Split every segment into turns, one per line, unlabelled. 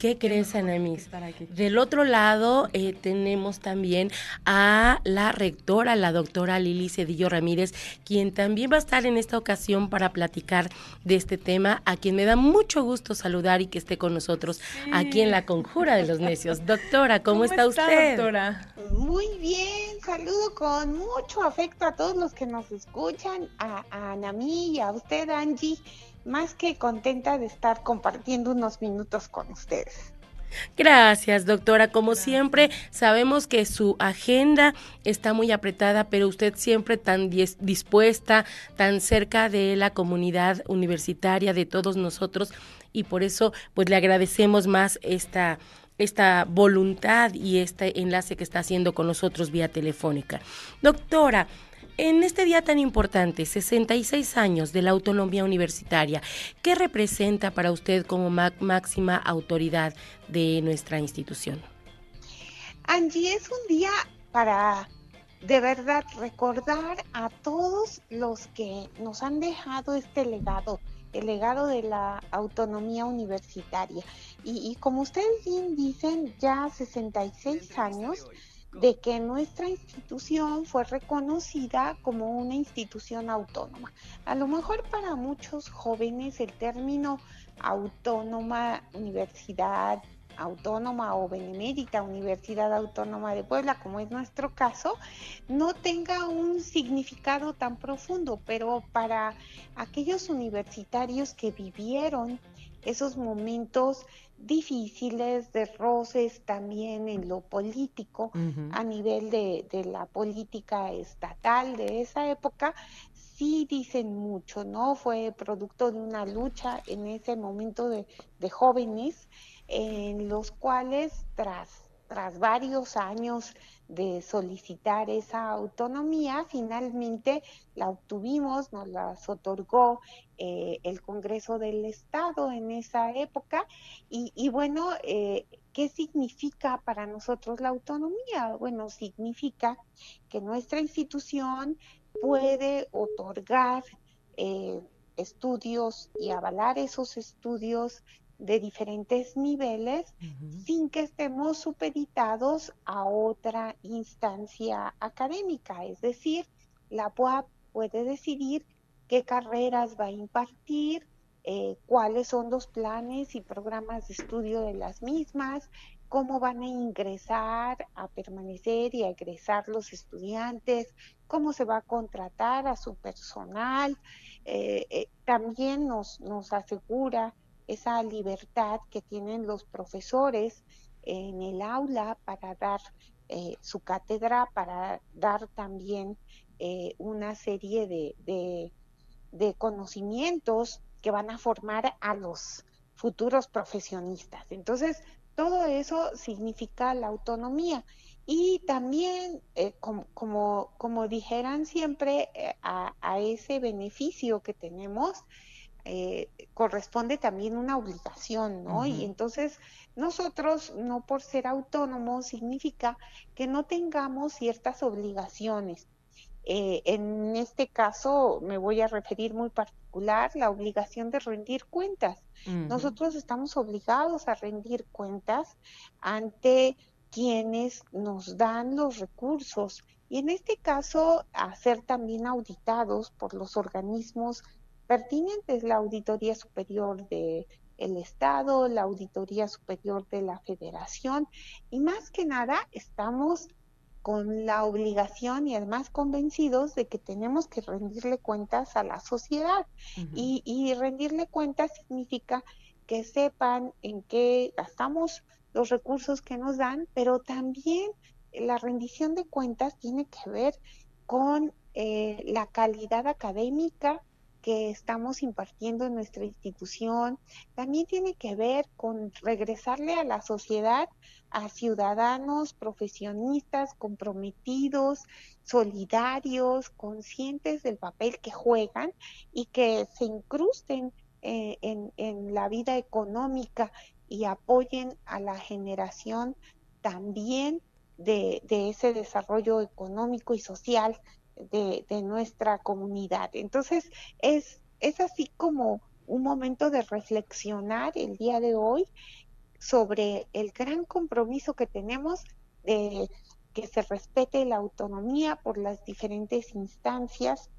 ¿Qué crees, Anamis? Del otro lado eh, tenemos también a la rectora, la doctora Lili Cedillo Ramírez, quien también va a estar en esta ocasión para platicar de este tema, a quien me da mucho gusto saludar y que esté con nosotros aquí en la Conjura de los Necios. Doctora, ¿cómo, está, usted?
Doctora? Muy bien, saludo con mucho afecto a todos los que nos escuchan, a, a Anami y a usted, Angie más que contenta de estar compartiendo unos minutos con ustedes.
Gracias, doctora. Como siempre, sabemos que su agenda está muy apretada, pero usted siempre tan dispuesta, tan cerca de la comunidad universitaria, de todos nosotros, y por eso, pues le agradecemos más esta esta voluntad y este enlace que está haciendo con nosotros vía telefónica. Doctora, en este día tan importante, 66 años de la autonomía universitaria, ¿qué representa para usted como máxima autoridad de nuestra institución?
Angie, es un día para de verdad recordar a todos los que nos han dejado este legado, el legado de la autonomía universitaria. Y, y como ustedes bien dicen, ya 66 años de que nuestra institución fue reconocida como una institución autónoma. A lo mejor para muchos jóvenes el término autónoma universidad autónoma o benemérita Universidad Autónoma de Puebla, como es nuestro caso, no tenga un significado tan profundo, pero para aquellos universitarios que vivieron esos momentos difíciles, de roces también en lo político, a nivel de, la política estatal de esa época, sí dicen mucho, ¿no? Fue producto de una lucha en ese momento de, de jóvenes, en los cuales tras, tras varios años de solicitar esa autonomía, finalmente la obtuvimos, nos las otorgó eh, el Congreso del Estado en esa época. Y, bueno, eh, ¿qué significa para nosotros la autonomía? Bueno, significa que nuestra institución puede otorgar eh, estudios y avalar esos estudios de diferentes niveles sin que estemos supeditados a otra instancia académica. Es decir, la UAP puede decidir qué carreras va a impartir, eh, cuáles son los planes y programas de estudio de las mismas, cómo van a ingresar, a permanecer y a egresar los estudiantes, cómo se va a contratar a su personal. Eh, eh, también nos, nos asegura esa libertad que tienen los profesores en el aula para dar eh, su cátedra, para dar también eh, una serie de, de, conocimientos que van a formar a los futuros profesionistas. Entonces, todo eso significa la autonomía. Y también, eh, como, como, como, dijeran siempre, a, a, ese beneficio que tenemos, eh, corresponde también una obligación, ¿no? Y entonces nosotros, no por ser autónomos, significa que no tengamos ciertas obligaciones. Eh, en este caso me voy a referir muy particular la obligación de rendir cuentas. Nosotros estamos obligados a rendir cuentas ante quienes nos dan los recursos y en este caso a ser también auditados por los organismos pertinentes, la Auditoría Superior del el Estado, la Auditoría Superior de la Federación y más que nada estamos con la obligación y además convencidos de que tenemos que rendirle cuentas a la sociedad. y, y, rendirle cuentas significa que sepan en qué gastamos los recursos que nos dan, pero también la rendición de cuentas tiene que ver con eh, la calidad académica, que estamos impartiendo en nuestra institución también tiene que ver con regresarle a la sociedad a ciudadanos profesionistas comprometidos, solidarios, conscientes del papel que juegan y que se incrusten eh, en, en la vida económica y apoyen a la generación también de, ese desarrollo económico y social de, nuestra comunidad. Entonces, es, es así como un momento de reflexionar el día de hoy sobre el gran compromiso que tenemos de que se respete la autonomía por las diferentes instancias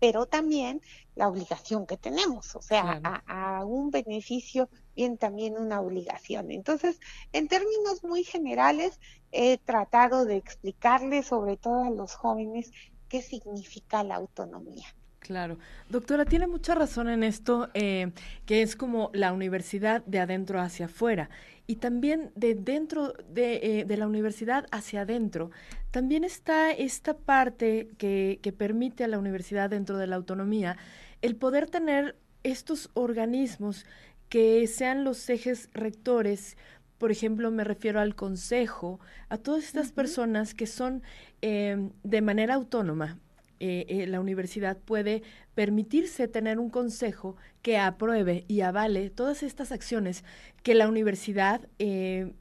pero también la obligación que tenemos, o sea, a, un beneficio bien también una obligación. Entonces, en términos muy generales, he tratado de explicarles, sobre todo a los jóvenes, qué significa la autonomía.
Claro. Doctora, tiene mucha razón en esto, eh, que es como la universidad de adentro hacia afuera y también de dentro de, eh, la universidad hacia adentro. También está esta parte que, que permite a la universidad dentro de la autonomía el poder tener estos organismos que sean los ejes rectores por ejemplo, me refiero al consejo, a todas estas personas que son eh, de manera autónoma, eh, eh, la universidad puede permitirse tener un consejo que apruebe y avale todas estas acciones que la universidad eh,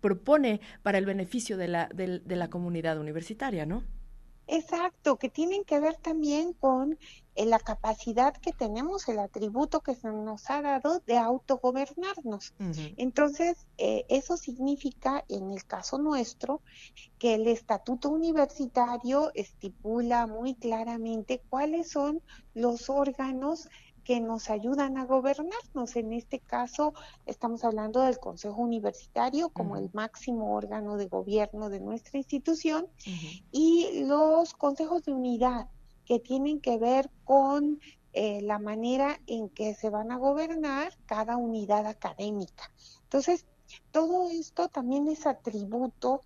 propone para el beneficio de la, de la comunidad universitaria, ¿no?
Exacto, que tienen que ver también con eh, la capacidad que tenemos, el atributo que se nos ha dado de autogobernarnos. Entonces, eh, eso significa, en el caso nuestro, que el estatuto universitario estipula muy claramente cuáles son los órganos que nos ayudan a gobernarnos. En este caso, estamos hablando del Consejo Universitario como el máximo órgano de gobierno de nuestra institución y los consejos de unidad que tienen que ver con eh, la manera en que se van a gobernar cada unidad académica. Entonces, todo esto también es atributo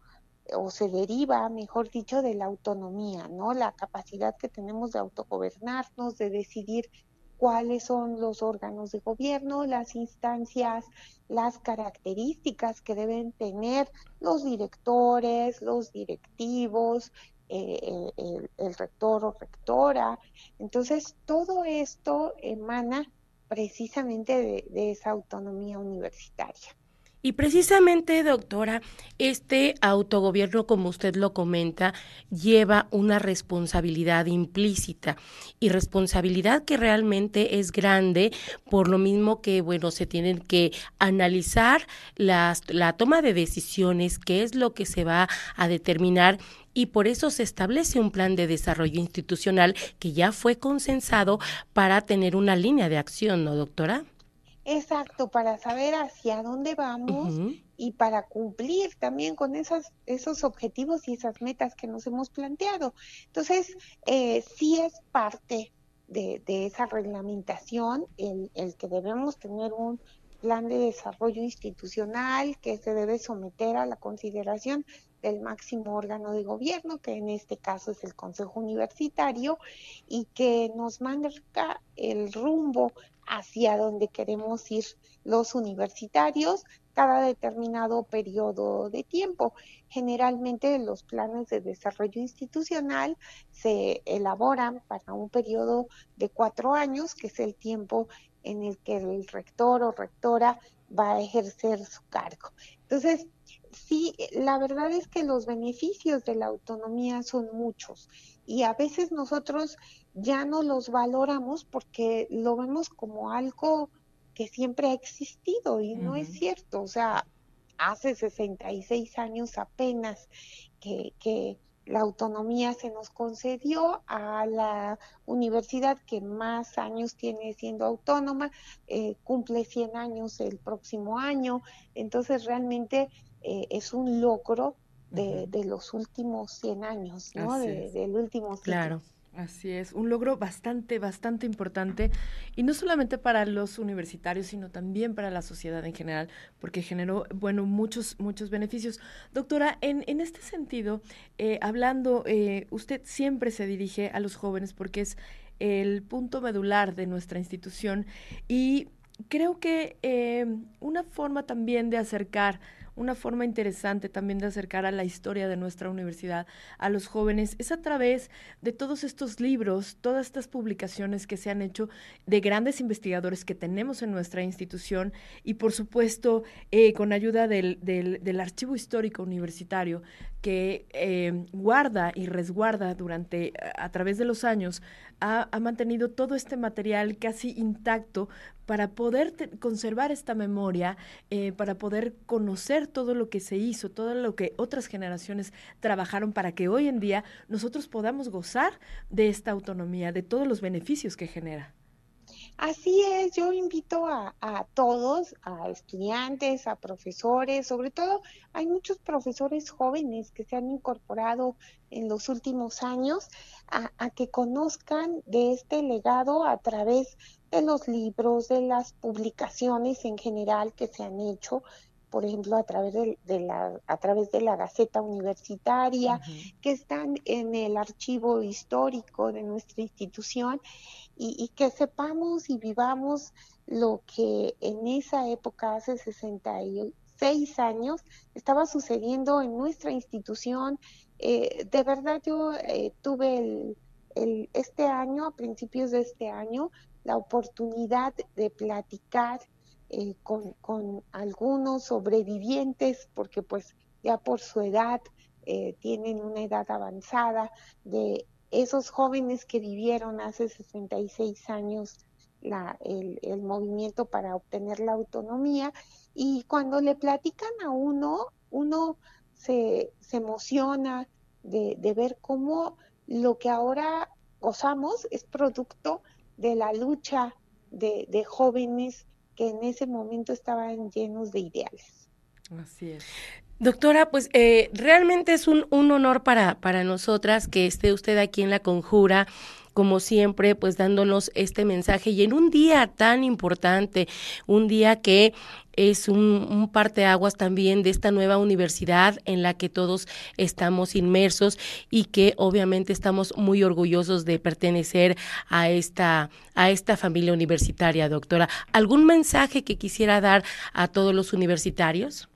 o se deriva, mejor dicho, de la autonomía, ¿no? La capacidad que tenemos de autogobernarnos, de decidir cuáles son los órganos de gobierno, las instancias, las características que deben tener los directores, los directivos, eh, el, rector o rectora. Entonces, todo esto emana precisamente de esa autonomía universitaria.
Y precisamente, doctora, este autogobierno, como usted lo comenta, lleva una responsabilidad implícita y responsabilidad que realmente es grande, por lo mismo que, bueno, se tienen que analizar las, la toma de decisiones, qué es lo que se va a determinar y por eso se establece un plan de desarrollo institucional que ya fue consensado para tener una línea de acción, ¿no, doctora?
Exacto, para saber hacia dónde vamos y para cumplir también con esas, esos objetivos y esas metas que nos hemos planteado. Entonces, eh, sí es parte de, de esa reglamentación el, el, que debemos tener un plan de desarrollo institucional que se debe someter a la consideración del máximo órgano de gobierno, que en este caso es el Consejo Universitario, y que nos marca el rumbo hacia donde queremos ir los universitarios cada determinado periodo de tiempo. Generalmente los planes de desarrollo institucional se elaboran para un periodo de cuatro años, que es el tiempo en el que el rector o rectora va a ejercer su cargo. Entonces, sí, la verdad es que los beneficios de la autonomía son muchos y a veces nosotros ya no los valoramos porque lo vemos como algo que siempre ha existido y no es cierto. O sea, hace 66 años apenas que, que la autonomía se nos concedió a la universidad que más años tiene siendo autónoma, eh, cumple 100 años el próximo año, entonces realmente eh, es un logro de, de, los últimos 100 años, ¿no? del último siglo.
Claro. Así es, un logro bastante, bastante importante, y no solamente para los universitarios, sino también para la sociedad en general, porque generó, bueno, muchos, muchos beneficios. Doctora, en, en este sentido, eh, hablando, eh, usted siempre se dirige a los jóvenes porque es el punto medular de nuestra institución, y creo que eh, una forma también de acercar una forma interesante también de acercar a la historia de nuestra universidad a los jóvenes es a través de todos estos libros, todas estas publicaciones que se han hecho de grandes investigadores que tenemos en nuestra institución y por supuesto eh, con ayuda del, del, Archivo Histórico Universitario que eh, guarda y resguarda durante, a través de los años, ha, mantenido todo este material casi intacto para poder conservar esta memoria, eh, para poder conocer todo lo que se hizo, todo lo que otras generaciones trabajaron para que hoy en día nosotros podamos gozar de esta autonomía, de todos los beneficios que genera.
Así es, yo invito a, todos, a estudiantes, a profesores, sobre todo hay muchos profesores jóvenes que se han incorporado en los últimos años a, que conozcan de este legado a través de los libros, de las publicaciones en general que se han hecho, por ejemplo, a través de, la, a través de la Gaceta Universitaria, que están en el archivo histórico de nuestra institución y, que sepamos y vivamos lo que en esa época, hace 66 años, estaba sucediendo en nuestra institución. Eh, de verdad yo eh, tuve el, este año, a principios de este año, la oportunidad de platicar eh, con, con, algunos sobrevivientes, porque pues ya por su edad tienen una edad avanzada, de esos jóvenes que vivieron hace 66 años la, el, movimiento para obtener la autonomía y cuando le platican a uno, uno se, emociona de, de, ver cómo lo que ahora gozamos es producto de la lucha de, de jóvenes que en ese momento estaban llenos de ideales.
Así es. Doctora, pues eh, realmente es un, un honor para, para nosotras que esté usted aquí en la conjura como siempre, pues dándonos este mensaje y en un día tan importante, un día que es un, un parteaguas también de esta nueva universidad en la que todos estamos inmersos y que obviamente estamos muy orgullosos de pertenecer a esta, a esta familia universitaria, doctora. ¿Algún mensaje que quisiera dar a todos los universitarios?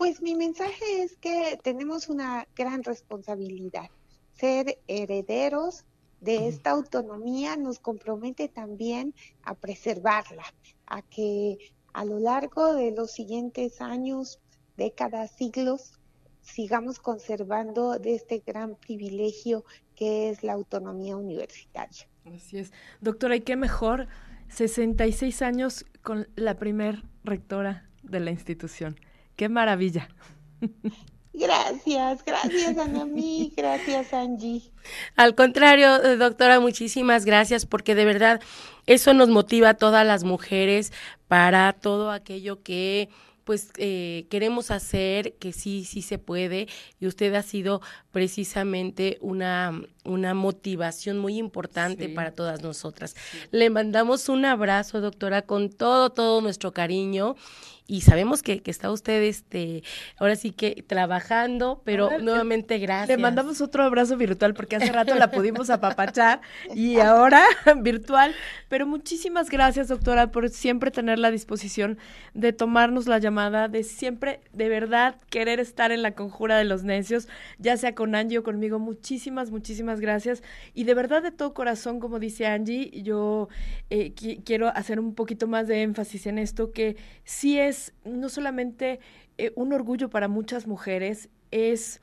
Pues mi mensaje es que tenemos una gran responsabilidad. Ser herederos de esta autonomía nos compromete también a preservarla, a que a lo largo de los siguientes años, décadas, siglos, sigamos conservando de este gran privilegio que es la autonomía universitaria.
Así es. Doctora, ¿y qué mejor? 66 años con la primer rectora de la institución. Qué maravilla.
Gracias, gracias Anami, gracias Angie.
Al contrario, eh, doctora, muchísimas gracias porque de verdad eso nos motiva a todas las mujeres para todo aquello que pues eh, queremos hacer, que sí, sí se puede, y usted ha sido precisamente una, una motivación muy importante para todas nosotras. Le mandamos un abrazo, doctora, con todo, todo nuestro cariño y sabemos que, que, está usted, este, ahora sí que trabajando, pero nuevamente gracias.
Le mandamos otro abrazo virtual porque hace rato la pudimos apapachar y ahora virtual. Pero muchísimas gracias, doctora, por siempre tener la disposición de tomarnos la llamada, de siempre, de verdad, querer estar en la conjura de los necios, ya sea con Angie o conmigo. Muchísimas, muchísimas gracias. Y de verdad, de todo corazón, como dice Angie, yo eh, quiero hacer un poquito más de énfasis en esto, que sí es no solamente eh, un orgullo para muchas mujeres, es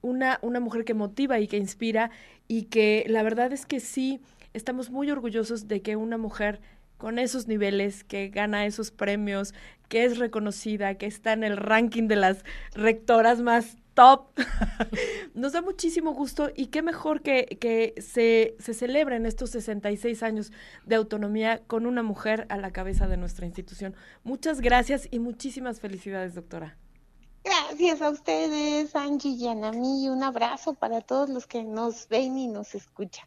una, una mujer que motiva y que inspira y que la verdad es que sí, estamos muy orgullosos de que una mujer con esos niveles, que gana esos premios, que es reconocida, que está en el ranking de las rectoras más top. Nos da muchísimo gusto y qué mejor que, que se, se celebren estos 66 años de autonomía con una mujer a la cabeza de nuestra institución. Muchas gracias y muchísimas felicidades, doctora.
Gracias a ustedes, Angie y Anami, y un abrazo para todos los que nos ven y nos escuchan.